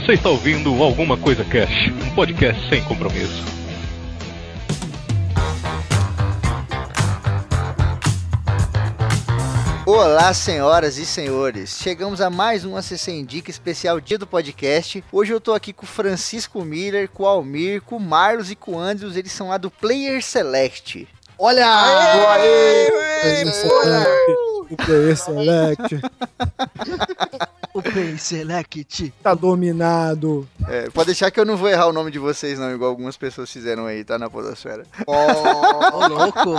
Você está ouvindo Alguma Coisa Cash, um podcast sem compromisso. Olá, senhoras e senhores. Chegamos a mais um ACC Indica especial dia do podcast. Hoje eu tô aqui com o Francisco Miller, com o Almir, com o Marlos e com o Andrews. Eles são lá do Player Select. Olha! Aê! O Player Select O Play Select. tá dominado. É, pode deixar que eu não vou errar o nome de vocês, não, igual algumas pessoas fizeram aí, tá? Na Podosfera. Ô, louco.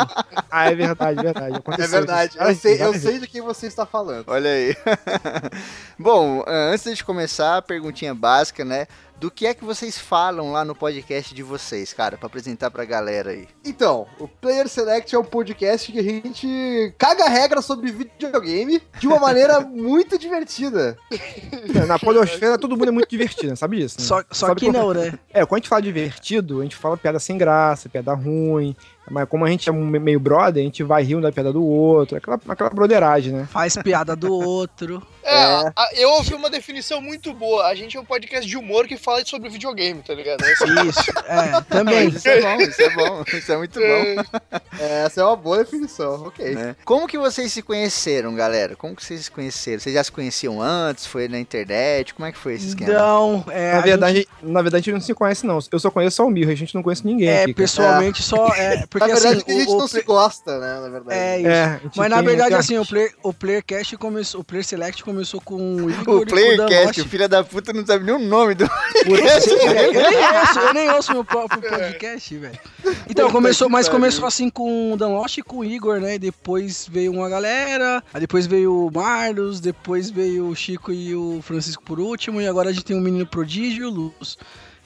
Ah, é verdade, verdade. É Aconteceu verdade, isso. eu sei, eu sei de quem você está falando. Olha aí. Bom, ah, antes de começar, a perguntinha básica, né? Do que é que vocês falam lá no podcast de vocês, cara, pra apresentar pra galera aí? Então, o Player Select é um podcast que a gente caga regra sobre videogame de uma maneira muito divertida. vezes. Na podosfera todo mundo é muito divertido, sabe disso? né? Só, só Sabe que não, né? É, quando a gente fala divertido, a gente fala piada sem graça, piada ruim. Mas como a gente é me- meio brother, a gente vai rir um da piada do outro. Aquela, aquela broderagem, né? Faz piada do outro. É, a- eu ouvi uma definição muito boa. A gente é um podcast de humor que fala sobre videogame, tá ligado? Essa- Isso, é, também. Isso é bom, isso é bom, isso é muito bom. Essa é uma boa definição, ok. né? Como que vocês se conheceram, galera? Como que vocês se conheceram? Vocês já se conheciam antes? Foi na internet? Como é que foi esse esquema? Então, é, na, verdade, na verdade, a gente não se conhece, não. Eu só conheço o Almir, a gente não conhece ninguém gente- é, aqui. pessoalmente só. É, porque na verdade, assim. que a gente o, não o se gosta, né? Na verdade. É isso. É, gente Mas na verdade, assim, o. Player, o Playercast começou. O Player Select começou com o Igor O Playercast, o filho da puta não sabe nem o nome do. eu, nem ouço, eu nem ouço meu próprio podcast, velho. Então, Puta começou, mas pariu. começou assim com o Dan Lost e com o Igor, né? E depois veio uma galera, aí depois veio o Marlos, depois veio o Chico e o Francisco por último, e agora a gente tem o menino prodígio e o Luz.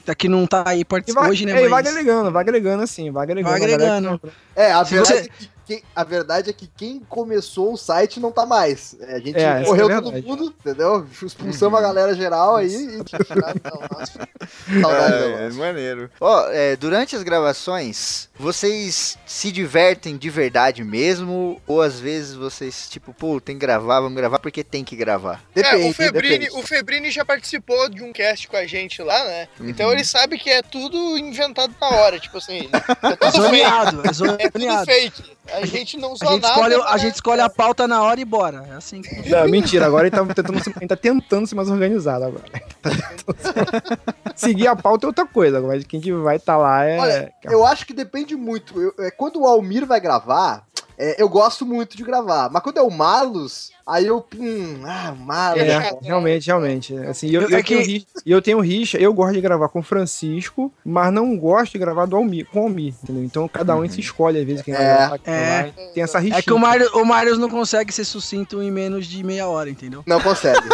Tá que não tá aí E participando vai, hoje, né? é, e vai mas- agregando, vai agregando assim, vai agregando. Vai agregando. É, a verdade, você- é que quem, a verdade é que quem começou o site não tá mais. É, A gente É, correu é todo verdade. mundo, entendeu? Expulsamos a galera geral aí e. Saudade da É, é maneiro. Ó, é, durante as gravações, vocês se divertem de verdade mesmo? Ou às vezes vocês, tipo, pô, tem que gravar, vamos gravar porque tem que gravar? Depende, é, o Febrini, depende. o Febrini já participou de um cast com a gente lá, né? Uhum. Então ele sabe que é tudo inventado na hora, tipo assim. É tudo. Zoneado, é É tudo fake. A gente não A zoa gente, nada. escolhe, a mas- gente escolhe a pauta na hora e bora. É assim que Não, mentira, agora ele tá tentando, ser- ele tá tentando ser mais organizado agora. Tá ser- Seguir a pauta é outra coisa, mas quem que vai estar lá é. Olha, eu acho que depende muito. Eu- é, quando o Almir vai gravar, é, eu gosto muito de gravar. Mas quando é o Marlos, aí eu. Hum, ah, Marlos. É, né? realmente, realmente. Assim, eu, É eu, que- tenho e eu tenho rixa, eu gosto de gravar com o Francisco, mas não gosto de gravar do Almir, com o Almir, entendeu? Então cada um se escolhe, às vezes, quem vai É. gravar, quem É. vai. Tem essa rixa. É que o Marius, o Marius não consegue ser sucinto em menos de meia hora, entendeu? Não consegue.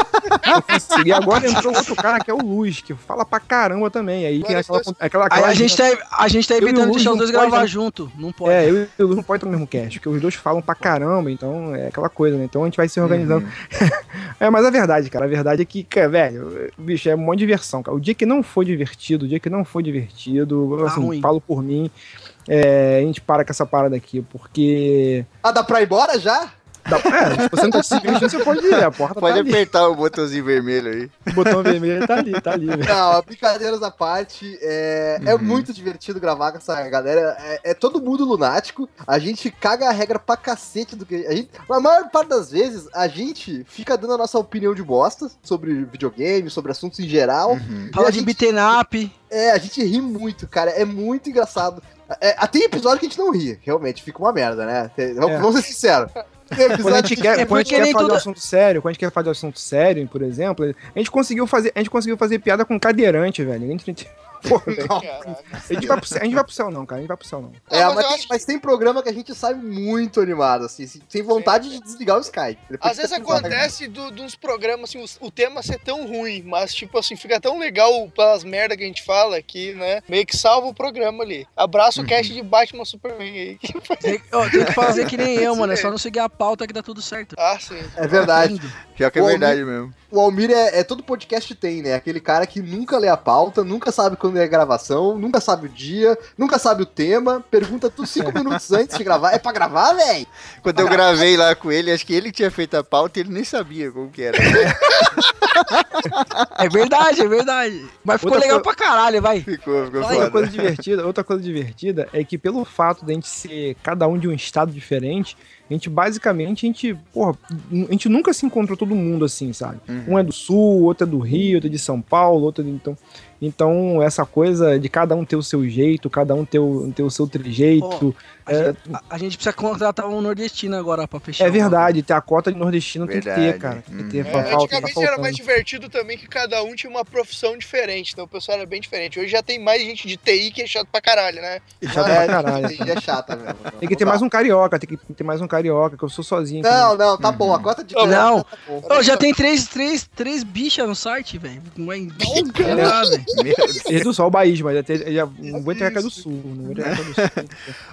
E agora entrou outro cara que é o Luz, que fala pra caramba também. Aí tem aquela. aquela, aquela a gente tá, a gente tá Eu evitando deixar os não dois gravar né? junto. Não pode. É, eu e o Luz não pode estar no mesmo cast, porque os dois falam pra caramba, então é aquela coisa, né? Então a gente vai se organizando. é, mas a verdade, cara, a verdade é que, cara, velho, bicho, é uma diversão, cara. O dia que não for divertido, o dia que não for divertido, Tá assim, ruim. falo por mim, é, a gente para com essa parada aqui, porque. Ah, dá pra ir embora já? Dá, é, se você não tá se divertindo, você pode ir, a porta Pode tá ali. apertar o botãozinho vermelho aí. O botão vermelho tá ali, tá ali, velho. Não, brincadeiras à parte, é, é Uhum. muito divertido gravar com essa galera. É, é todo mundo lunático. A gente caga a regra pra cacete do que. A, gente, a maior parte das vezes, a gente fica dando a nossa opinião de bosta sobre videogame, sobre assuntos em geral. Uhum. Fala a de gente- beaten up. É, a gente ri muito, cara. É muito engraçado. É, tem episódio que a gente não ri, realmente, fica uma merda, né? Tem- Vamos, É. vamos ser sinceros. Quando a gente que quer, É quando a gente quer fazer um assunto sério, quando a gente quer fazer assunto sério, por exemplo, a gente conseguiu fazer, a gente conseguiu fazer piada com cadeirante, velho. A gente, velho. Caraca. A gente, vai pro, céu- a gente vai pro céu não, cara. A gente vai pro céu não. É, mas mas, tem, mas tem programa que a gente sai muito animado, assim, sem- sem vontade de desligar o Skype. Às vezes acontece do- de uns programas, assim, os- o, tema ser tão ruim, mas, tipo assim, fica tão legal pelas merda que a gente fala que, né, meio que salva o programa ali. Abraço o cast de Batman Superman aí. Tem, ó, tem que fazer que nem eu, mano. É só não seguir a pauta que dá tudo certo. Ah, sim. É verdade. Lindo. Pior que é Ô, verdade mesmo. O Almir é, é todo podcast tem, né? Aquele cara que nunca lê a pauta, nunca sabe quando é gravação, nunca sabe o dia, nunca sabe o tema, pergunta tudo cinco minutos antes de gravar. É pra gravar, véi? Quando eu gravei lá com ele, acho que ele tinha feito a pauta e ele nem sabia como que era. É verdade, é verdade. Mas ficou Outra legal co- pra caralho, vai. Ficou, ficou Outra foda. coisa divertida, outra coisa divertida é que pelo fato de a gente ser cada um de um estado diferente, a gente basicamente, a gente, porra, a gente nunca se encontrou todo mundo assim, sabe? Uhum. Um é do sul, outro é do Rio, outro é de São Paulo, outro é de, então, então essa coisa de cada um ter o seu jeito, cada um ter o, ter o seu trejeito, A, É. gente, a- a gente precisa contratar um nordestino agora pra fechar. é verdade, ter a cota de nordestino tem que Verdade. ter, cara, tem que Hum. ter, É, fa- falta, tá Antigamente era faltando. mais divertido também que cada um tinha uma profissão diferente, então o pessoal era bem diferente. Hoje já tem mais gente de TI que é chato pra caralho, né? Chato É, pra caralho. é chata mesmo. Tem que ter mais um carioca, tem que ter mais um carioca, que eu sou sozinho. aqui, Não, não, tá Uhum. bom. A cota de Não. tá bom. Ô, já tem três, três, três bichas no site, velho. Não é lá, velho. Meu Deus. Ele do Sol, Bahia, mas tem- já não vou entregar do Sul. Não entregar do Sul.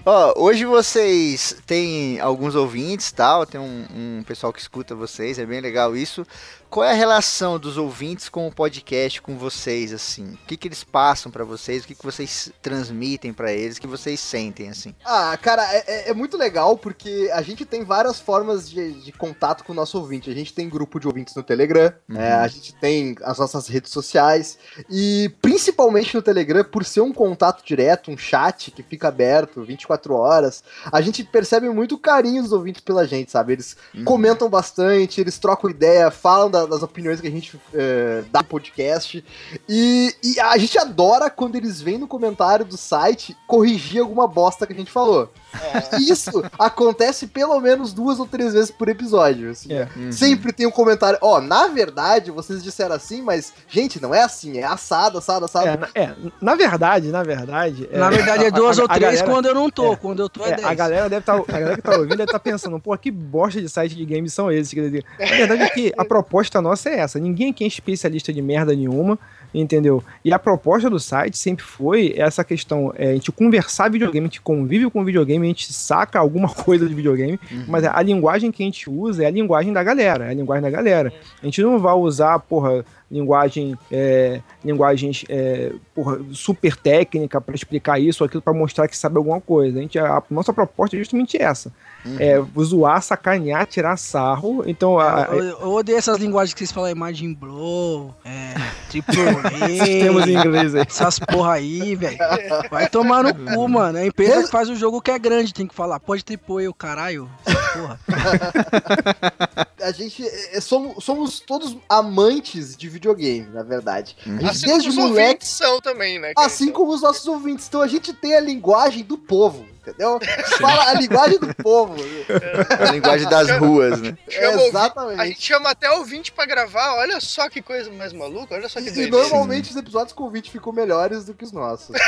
Ó, hoje vocês têm alguns ouvintes tal, tem um, um pessoal que escuta vocês, é bem legal isso. Qual é a relação dos ouvintes com o podcast, com vocês, assim? O que, que eles passam pra vocês? O que, que vocês transmitem pra eles? O que vocês sentem, assim? Ah, cara, é, é- é muito legal porque a gente tem várias formas de, de contato com o nosso ouvinte. A gente tem grupo de ouvintes no Telegram, Uhum. né, a gente tem as nossas redes sociais e principalmente no Telegram, por ser um contato direto, um chat que fica aberto 24 horas, a gente percebe muito carinho dos ouvintes pela gente, sabe? Eles Uhum. comentam bastante, eles trocam ideia, falam da- das opiniões que a gente eh, dá no podcast. E, e a gente adora quando eles vêm no comentário do site corrigir alguma bosta que a gente falou. E Isso acontece pelo menos duas ou três vezes por episódio. assim. É. Uhum. Sempre tem um comentário, ó, na verdade, vocês disseram assim, mas, gente, não é assim, é assado, assado, assado. É, na, é, na verdade, na verdade. Na verdade é a- duas a- ou a três galera- quando eu não tô. é, Quando eu tô é, É, dez. a galera deve estar, a galera que tá ouvindo deve estar pensando, pô, que bosta de site de games são esses? Quer dizer, Na verdade é que a proposta nossa é essa. Ninguém aqui é especialista de merda nenhuma, entendeu? E a proposta do site sempre foi essa questão, é, a gente conversar videogame, a gente convive com videogame, a gente saca alguma coisa de videogame, Uhum. mas a linguagem que a gente usa é a linguagem da galera, é a linguagem da galera. A gente não vai usar, porra, linguagem, é, linguagens é, porra, super técnica para explicar isso ou aquilo para mostrar que sabe alguma coisa. A, gente, a nossa proposta é justamente essa: Uhum. é zoar, sacanear, tirar sarro. Então, a, a, Eu, eu odeio essas linguagens que vocês falam, imagem blow, é, triple termos em A, inglês aí. essas porra aí, velho. Vai tomar no cu, mano. É a empresa que faz o jogo que é grande, tem que falar, pode triple eu, caralho. Essa Porra. A gente é, é, somos, somos todos amantes de videogame, na verdade. Uhum. A gente, Assim como desde os moleque, ouvintes são também, né? assim como os nossos ouvintes. Então a gente tem a linguagem do povo, entendeu? Fala a linguagem do povo. A linguagem das ruas, né? Chama ouvinte- Exatamente. A gente chama até ouvinte pra gravar, olha só que coisa mais maluca, olha só que E, e normalmente os episódios com ouvinte ficam melhores do que os nossos.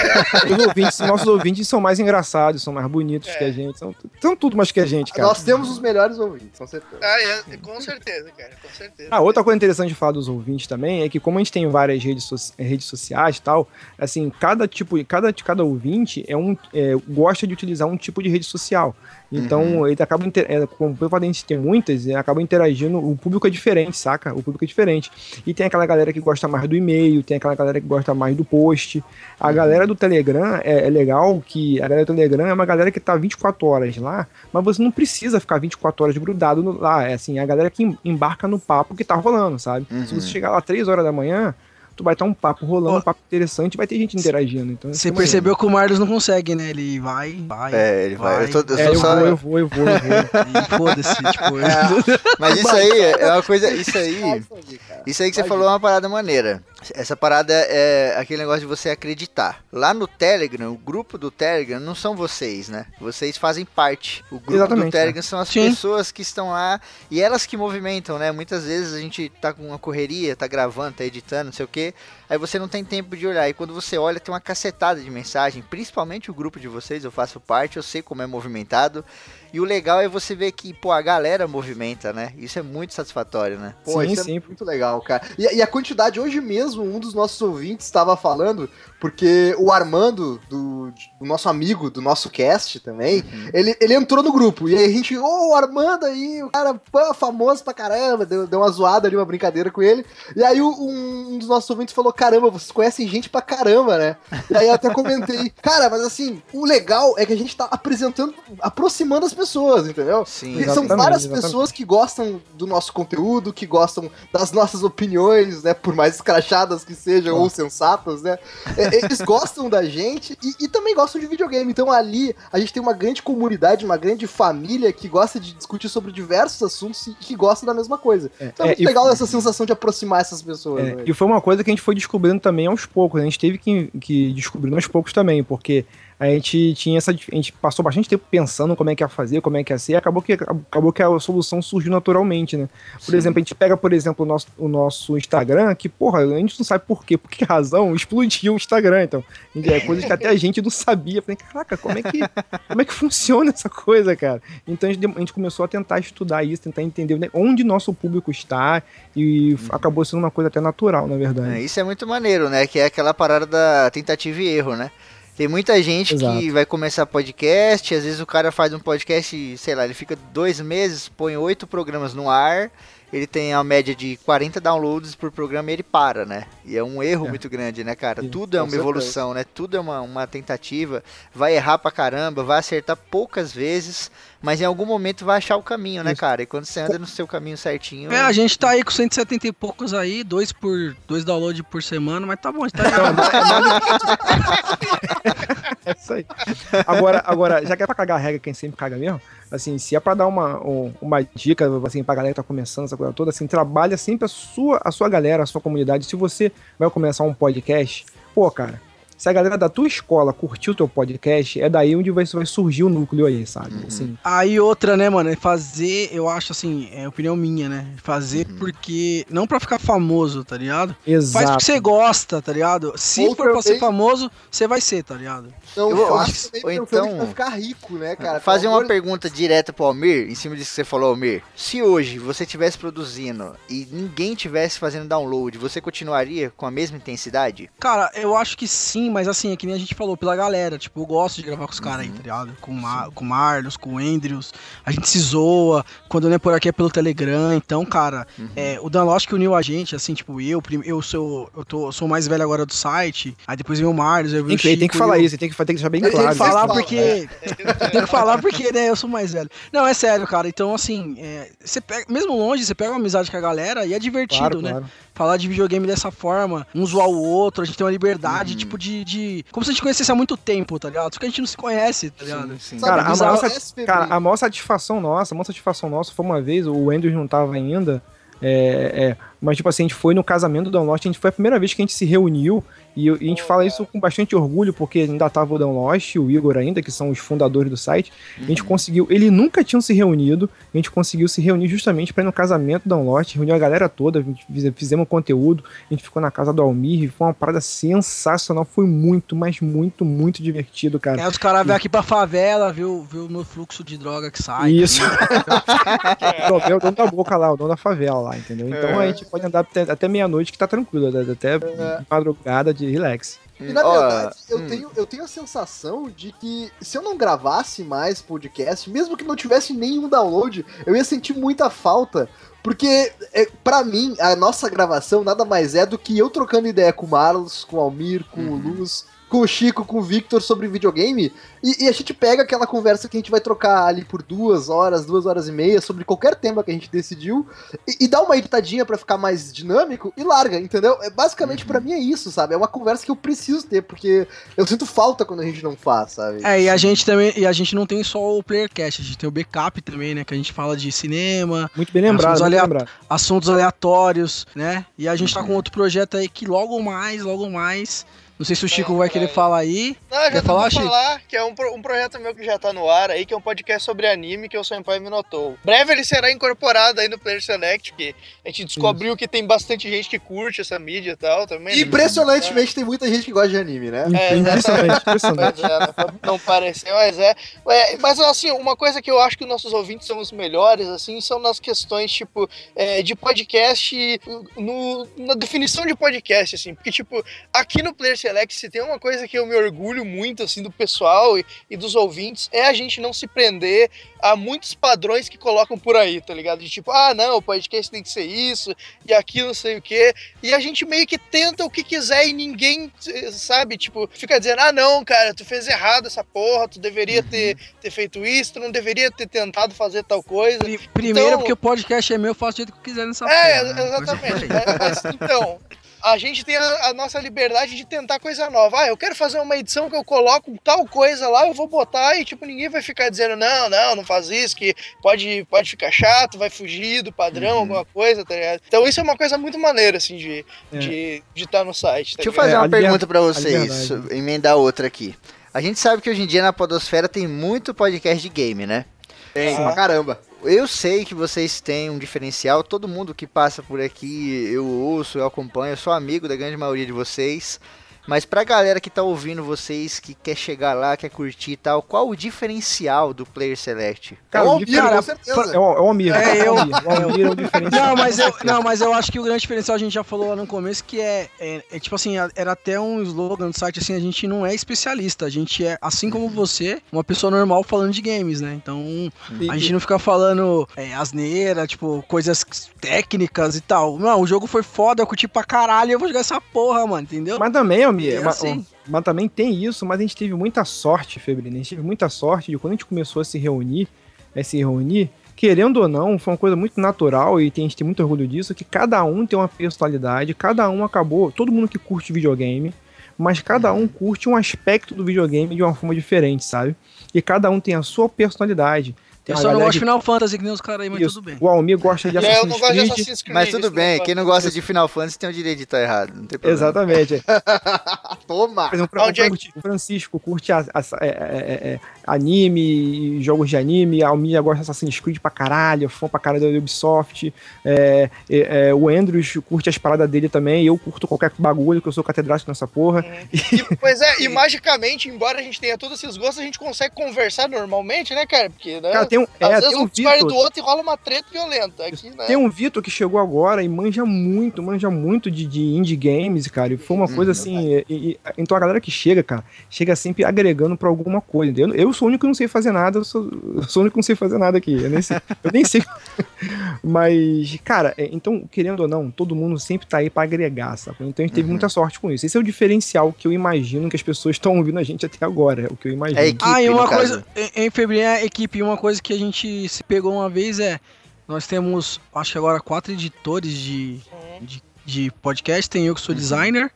Os ouvintes, nossos ouvintes são mais engraçados, são mais bonitos É. que a gente, são, são tudo mais que a gente, cara. Nós temos os melhores ouvintes, com certeza. Ah, é, com certeza, cara, com certeza. Ah, outra coisa interessante de falar dos ouvintes também é que como a gente tem várias redes, soci- redes sociais e tal, assim, cada tipo, cada, cada ouvinte é um, é, gosta de utilizar um tipo de rede social. Então, ele acaba, inter- é, como a gente ter muitas, ele acaba interagindo, o público é diferente, saca? O público é diferente. E tem aquela galera que gosta mais do e-mail, tem aquela galera que gosta mais do post. A galera do Telegram é, é legal que a galera do Telegram é uma galera que tá 24 horas lá, mas você não precisa ficar 24 horas grudado no- lá. É assim, a galera que em- embarca no papo que tá rolando, sabe? Se você chegar lá 3 horas da manhã, tu vai estar um papo rolando, um papo interessante, vai ter gente interagindo. Então, Você é percebeu que o Marlos não consegue, né? Ele vai, vai. É, ele vai. Eu tô, eu. É, tô eu só- vou, eu vou, eu vou, eu vou. Foda-se, tipo. Mas isso aí é uma coisa. Isso aí. Isso aí que você falou é uma parada maneira. Essa parada é aquele negócio de você acreditar. Lá no Telegram, o grupo do Telegram não são vocês, né? Vocês fazem parte. O grupo do Exatamente, Telegram são as Sim. pessoas que estão lá e elas que movimentam, né? Muitas vezes a gente tá com uma correria, tá gravando, tá editando, não sei o quê. Aí você não tem tempo de olhar. E quando você olha, tem uma cacetada de mensagem. Principalmente o grupo de vocês, eu faço parte, eu sei como é movimentado. E o legal é você ver que, pô, a galera movimenta, né? Isso é muito satisfatório, né? Pô, Sim, isso sim. é muito legal, cara. E, e a quantidade, hoje mesmo, mesmo um dos nossos ouvintes estava falando, porque o Armando, do, do nosso amigo, do nosso cast também, ele, ele entrou no grupo. E aí a gente, ô, o Armando aí, o cara pô, famoso pra caramba, deu, deu uma zoada ali, uma brincadeira com ele. E aí um, um dos nossos ouvintes falou: caramba, vocês conhecem gente pra caramba, né? E aí eu até comentei, cara, mas assim, o legal é que a gente tá apresentando, aproximando as pessoas, entendeu? Sim. São várias exatamente. pessoas que gostam do nosso conteúdo, que gostam das nossas opiniões, né? Por mais que sejam ou sensatas, né? É, Eles gostam da gente e, e também gostam de videogame. Então ali a gente tem uma grande comunidade, uma grande família que gosta de discutir sobre diversos assuntos e que gosta da mesma coisa. Então é, é, muito legal essa sensação de aproximar essas pessoas. É, né? e foi uma coisa que a gente foi descobrindo também aos poucos. né? A gente teve que, que descobrir aos poucos também, porque a gente tinha essa. A gente passou bastante tempo pensando como é que ia fazer, como é que ia ser, e acabou que, acabou que a solução surgiu naturalmente, né? Por exemplo, a gente pega, por exemplo, o nosso, o nosso Instagram, que, porra, a gente não sabe por quê, por que razão explodiu o Instagram. Então, é coisas que até a gente não sabia. Falei, caraca, como é que, como é que funciona essa coisa, cara? Então a gente, a gente começou a tentar estudar isso, tentar entender né, onde nosso público está, e f- acabou sendo uma coisa até natural, na verdade. É, isso é muito maneiro, né? Que é aquela parada da tentativa e erro, né? Tem muita gente que Exato. vai começar podcast, às vezes o cara faz um podcast, sei lá, ele fica dois meses, põe oito programas no ar, ele tem a média de 40 downloads por programa e ele para, né? E é um erro É. muito grande, né, cara? Sim, Tudo é uma certeza. evolução, né? Tudo é uma, uma tentativa, vai errar pra caramba, vai acertar poucas vezes, mas em algum momento vai achar o caminho, né, Isso. cara? E quando você anda no seu caminho certinho... É, a gente tá aí com 170 e poucos aí, dois por dois downloads por semana, mas tá bom, a gente tá aí. É isso aí. Agora, agora, já que é pra cagar a regra, quem sempre caga mesmo, assim, se é pra dar uma, um- uma dica, assim, pra galera que tá começando essa coisa toda, assim, trabalha sempre a sua, a sua galera, a sua comunidade. Se você vai começar um podcast, pô, cara, se a galera da tua escola curtiu o teu podcast, é daí onde vai, vai surgir o núcleo aí, sabe? Assim, Aí outra, né, mano, é fazer, eu acho assim, é opinião minha, né? Fazer porque. Não pra ficar famoso, tá ligado? Faz exato. porque você gosta, tá ligado? Se Ou for pra ser também- famoso, você vai ser, tá ligado? Não Eu faço também ou então- vai ficar rico, né, cara? Fazer uma pergunta direta pro Almir, em cima disso que você falou, Almir. Se hoje você estivesse produzindo e ninguém tivesse fazendo download, você continuaria com a mesma intensidade? Cara, eu acho que sim, mas assim, é que nem a gente falou, pela galera. Tipo, eu gosto de gravar com os caras aí, tá ligado? Com, o Ma com o Marlos, com o Andrews. A gente se zoa. Quando não é por aqui é pelo Telegram. Então, cara, é, o Danlost que uniu a gente, assim, tipo, eu, eu sou. Eu tô, sou o mais velho agora do site. Aí depois vem o Marlos, eu vi Tem o que, tem que Chico falar e o- isso, tem que, tem que deixar bem que Tem claro. que falar Fala, porque. Tem que falar porque, né? Eu sou mais velho. Não, é sério, cara. Então, assim, é, você pega, mesmo longe, você pega uma amizade com a galera e é divertido, Claro, né? claro. Falar de videogame dessa forma, um zoar o outro, a gente tem uma liberdade, Uhum. tipo, de, de. Como se a gente conhecesse há muito tempo, tá ligado? Só que a gente não se conhece, tá ligado? sim. Sabe, Cara, a maior, é SPB. cara, a maior satisfação nossa, a maior satisfação nossa foi uma vez, o Andrews não tava ainda, é, é, mas tipo assim, a gente foi no casamento do Downlost, a gente foi a primeira vez que a gente se reuniu, e, e a gente fala isso com bastante orgulho, porque ainda tava o Downlost e o Igor ainda, que são os fundadores do site, a gente conseguiu, eles nunca tinham se reunido, a gente conseguiu se reunir justamente para ir no casamento do Downlost, reuniu a galera toda, a gente fiz- fizemos conteúdo, a gente ficou na casa do Almir, foi uma parada sensacional, foi muito, mas muito, muito divertido, cara. Aí os caras vêm aqui pra favela, viu, viu o meu fluxo de droga que sai. Isso. Então, é o dono da boca lá, o dono da favela lá, entendeu? Então É. a gente pode andar até, até meia-noite que tá tranquilo, até madrugada de relax. E na verdade, eu, hum. tenho, eu tenho a sensação de que se eu não gravasse mais podcast, mesmo que não tivesse nenhum download, eu ia sentir muita falta. Porque, é, para mim, a nossa gravação nada mais é do que eu trocando ideia com o Marlos, com o Almir, com o Luz, com o Chico, com o Victor sobre videogame. E, e a gente pega aquela conversa que a gente vai trocar ali por duas horas, duas horas e meia, sobre qualquer tema que a gente decidiu, e, e dá uma editadinha pra ficar mais dinâmico e larga, entendeu? É, basicamente, pra mim é isso, sabe? É uma conversa que eu preciso ter, porque eu sinto falta quando a gente não faz, sabe? É, e a gente também, e a gente não tem só o Playercast, a gente tem o backup também, né? Que a gente fala de cinema, Muito bem lembrado, Assuntos alea- lembrado. assuntos aleatórios, né? E a gente tá com outro projeto aí que logo mais, logo mais, Não sei se o Chico vai querer falar aí. Não, eu já falar, Chico? falar, que é um, um projeto meu que já tá no ar aí, que é um podcast sobre anime que o Senpai me notou. Breve ele será incorporado aí no Player Select, que a gente descobriu que tem bastante gente que curte essa mídia e tal também. né? Impressionantemente tem muita gente que gosta de anime, né? É, Impressionante, impressionante. Pois é, né? não pareceu, mas é. É, Mas assim, uma coisa que eu acho que nossos ouvintes são os melhores, assim, são nas questões, tipo, é, de podcast, no, na definição de podcast, assim, porque, tipo, aqui no Player Select, se tem uma coisa que eu me orgulho muito, assim, do pessoal e, e dos ouvintes, é a gente não se prender a muitos padrões que colocam por aí, tá ligado? De tipo, ah, não, o podcast tem que ser isso, e aquilo não sei o quê, e a gente meio que tenta o que quiser e ninguém, sabe, tipo, fica dizendo, ah, não, cara, tu fez errado essa porra, tu deveria ter, ter feito isso, tu não deveria ter tentado fazer tal coisa. Pri- Primeiro, Então- porque o podcast é meu, eu faço do jeito que eu quiser nessa É, porra, né? exatamente. Por aí. É, mas, então, a gente tem a, a nossa liberdade de tentar coisa nova. Ah, eu quero fazer uma edição que eu coloco tal coisa lá, eu vou botar e, tipo, ninguém vai ficar dizendo, não, não, não faz isso, que pode, pode ficar chato, vai fugir do padrão, Uhum. alguma coisa, tá ligado? Então isso é uma coisa muito maneira, assim, de É. de de estar no site, tá Deixa eu fazer É, uma liber- pergunta pra a vocês, emendar outra aqui. A gente sabe que hoje em dia na Podosfera tem muito podcast de game, né? Tem, Ah. pra caramba. Eu sei que vocês têm um diferencial, todo mundo que passa por aqui eu ouço, eu acompanho, eu sou amigo da grande maioria de vocês. Mas pra galera que tá ouvindo vocês, que quer chegar lá, quer curtir e tal, qual o diferencial do Player Select? Cara, é o Almir, com certeza. É o, é o Almir. É, é eu- Almir. É o diferencial. Não, mas eu, não, mas eu acho que o grande diferencial a gente já falou lá no começo que é, é, é tipo assim, era até um slogan do site assim, a gente não é especialista, a gente é assim como você, uma pessoa normal falando de games, né? Então, a gente não fica falando é, asneira, tipo, coisas técnicas e tal. Não, o jogo foi foda, eu curti pra caralho, eu vou jogar essa porra, mano, entendeu? Mas também, Almir, É mas, assim. mas também tem isso, mas a gente teve muita sorte, Febrina. A gente teve muita sorte de quando a gente começou a se reunir, a se reunir, querendo ou não, foi uma coisa muito natural e tem- a gente tem muito orgulho disso, que cada um tem uma personalidade, cada um acabou, todo mundo que curte videogame, mas cada um curte um aspecto do videogame de uma forma diferente, sabe? E cada um tem a sua personalidade. Tem Eu só não gosto de Final Fantasy que nem os caras aí, mas Isso. tudo bem. O Almir gosta de É, eu não Assassin's gosto de Creed. Assassin's Creed. Mas tudo bem, quem não gosta de Final Fantasy tem o direito de estar errado, não tem problema. Exatamente. Toma! Por exemplo, Onde o Fran- o Francisco curte a- a- é- é- é- anime, jogos de anime, a Almia gosta de Assassin's Creed pra caralho, fã pra caralho da Ubisoft, é, é, é, o Andrews curte as paradas dele também, eu curto qualquer bagulho, que eu sou catedrático nessa porra. E, pois é, e magicamente, embora a gente tenha todos esses gostos, a gente consegue conversar normalmente, né, cara? Porque, né? Cara, tem um, é, Às vezes tem um um discorda do Vitor, outro e rola uma treta violenta aqui, né? tem um Vitor que chegou agora e manja muito, manja muito de, de indie games, cara, e foi uma coisa assim, e- e- então a galera que chega, cara, chega sempre agregando pra alguma coisa, entendeu? Eu sou o único que não sei fazer nada, eu sou, eu sou o único que não sei fazer nada aqui, eu nem sei, eu nem sei. Mas, cara, é, então, querendo ou não, todo mundo sempre tá aí pra agregar, sabe? Então a gente teve muita sorte com isso. Esse é o diferencial que eu imagino que as pessoas estão ouvindo a gente até agora, é o que eu imagino. É equipe, ah, e uma coisa, em, em fevereiro, a equipe, uma coisa que a gente se pegou uma vez é, nós temos, acho que agora, quatro editores de, de, de podcast, tem eu que sou designer,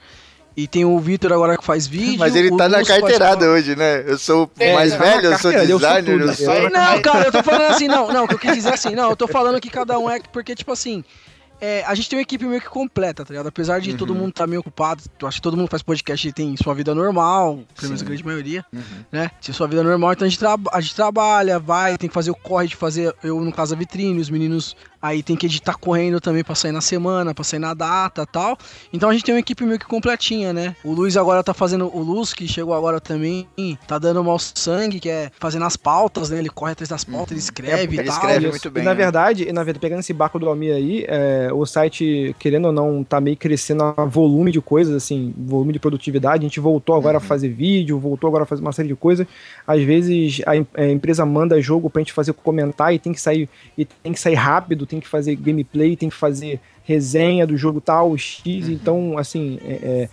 e tem o Vitor agora que faz vídeo. Mas ele tá na faz carteirada hoje, né? Eu sou o É, mais tá velho, eu sou carteira, eu sou designer, tudo, eu eu sou... sou- Não, cara, eu tô falando assim, não, não, o que eu quis dizer assim, não, eu tô falando que cada um é, porque, tipo assim, é, a gente tem uma equipe meio que completa, tá ligado? Apesar de todo mundo tá meio ocupado, eu acho que todo mundo faz podcast e tem sua vida normal, pelo menos a grande maioria, Uhum. né? Tem sua vida normal, então a gente, a gente trabalha, vai, tem que fazer o corre de fazer, eu no caso a vitrine, os meninos aí tem que editar correndo também pra sair na semana, pra sair na data e tal. Então a gente tem uma equipe meio que completinha, né? O Luiz agora tá fazendo, o Luz, que chegou agora também, tá dando mal sangue, que é fazendo as pautas, né? Ele corre atrás das pautas, ele escreve É, e ele tal. escreve muito bem, E na né? verdade, e na verdade, pegando esse barco do Almir aí, é, o site, querendo ou não, tá meio crescendo a volume de coisas, assim, volume de produtividade. A gente voltou agora a fazer vídeo, voltou agora a fazer uma série de coisas. Às vezes a, a empresa manda jogo pra gente fazer comentar e tem que sair e tem que sair rápido, tem que fazer gameplay, tem que fazer resenha do jogo tal, X. Então, assim, é- é,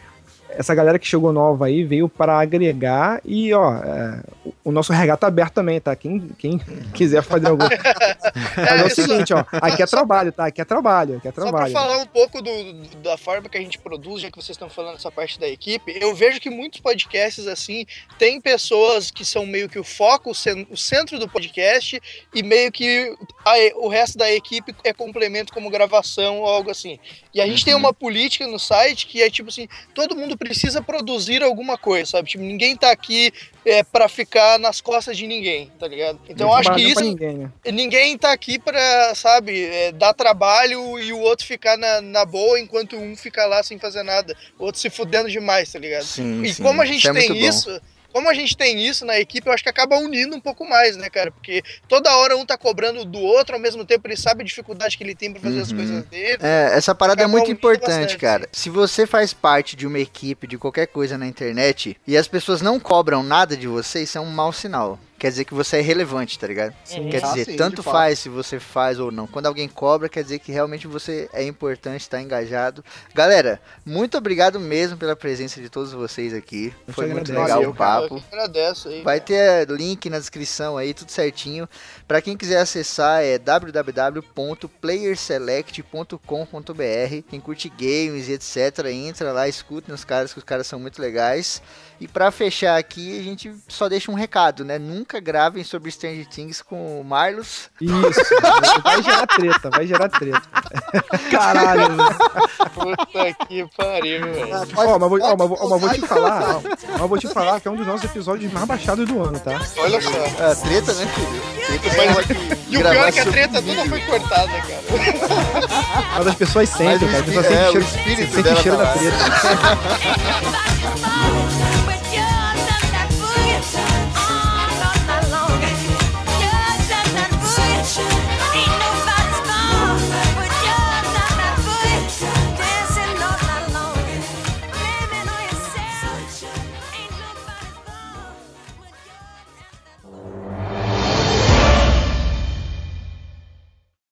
essa galera que chegou nova aí veio para agregar e, ó, é, o- nosso regata tá aberto também, tá? Quem, quem quiser fazer algum. Mas é o seguinte, ó, aqui é trabalho, tá? Aqui é trabalho, aqui é Só pra trabalho. falar um pouco do, do- da forma que a gente produz, já que vocês estão falando essa parte da equipe, eu vejo que muitos podcasts assim tem pessoas que são meio que o foco, o cen- o centro do podcast, e meio que a o resto da equipe é complemento como gravação ou algo assim. E a gente tem uma política no site que é tipo assim, todo mundo precisa produzir alguma coisa, sabe? Tipo, ninguém tá aqui é, para ficar nas costas de ninguém, tá ligado? Então eu acho que isso. ninguém, né? Ninguém tá aqui pra, sabe, é, dar trabalho e o outro ficar na, na boa enquanto um fica lá sem fazer nada. O outro se fudendo demais, tá ligado? Sim, E sim. como a gente Isso é tem bom. Como a gente tem isso na equipe, eu acho que acaba unindo um pouco mais, né, cara? Porque toda hora um tá cobrando do outro, ao mesmo tempo ele sabe a dificuldade que ele tem pra fazer as Uhum. coisas dele. É, essa parada é muito importante, bastante, cara. Se você faz parte de uma equipe, de qualquer coisa na internet, e as pessoas não cobram nada de você, isso é um mau sinal. Quer dizer que você é relevante, tá ligado? Sim. Quer Ah, dizer, sim, tanto faz se você faz ou não. Quando alguém cobra, quer dizer que realmente você é importante, tá engajado. Galera, muito obrigado mesmo pela presença de todos vocês aqui. Eu Foi muito agradeço. legal o Eu papo. que agradeço aí. Vai ter link na descrição aí, tudo certinho. Pra quem quiser acessar é www.playerselect.com.br. Quem curte games e etc, entra lá, escutem os caras, que os caras são muito legais. E pra fechar aqui, a gente só deixa um recado, né? Nunca gravem sobre Stranger Things com o Marlos. Isso. vai gerar treta, vai gerar treta. Caralho, velho. Puta que pariu, velho. Ó, mas, vou, ó, mas, ó, mas vou te falar, ó, mas vou te falar que é um dos nossos episódios mais baixados do ano, tá? Olha só. Ah, treta, né, filho? Treta Mas- só- E o pior é que a treta toda foi cortada, cara. Mas as pessoas sentem, cara. As pessoas espí- é, sentem o cheiro, espírito sentem dela cheiro tá da lá. treta.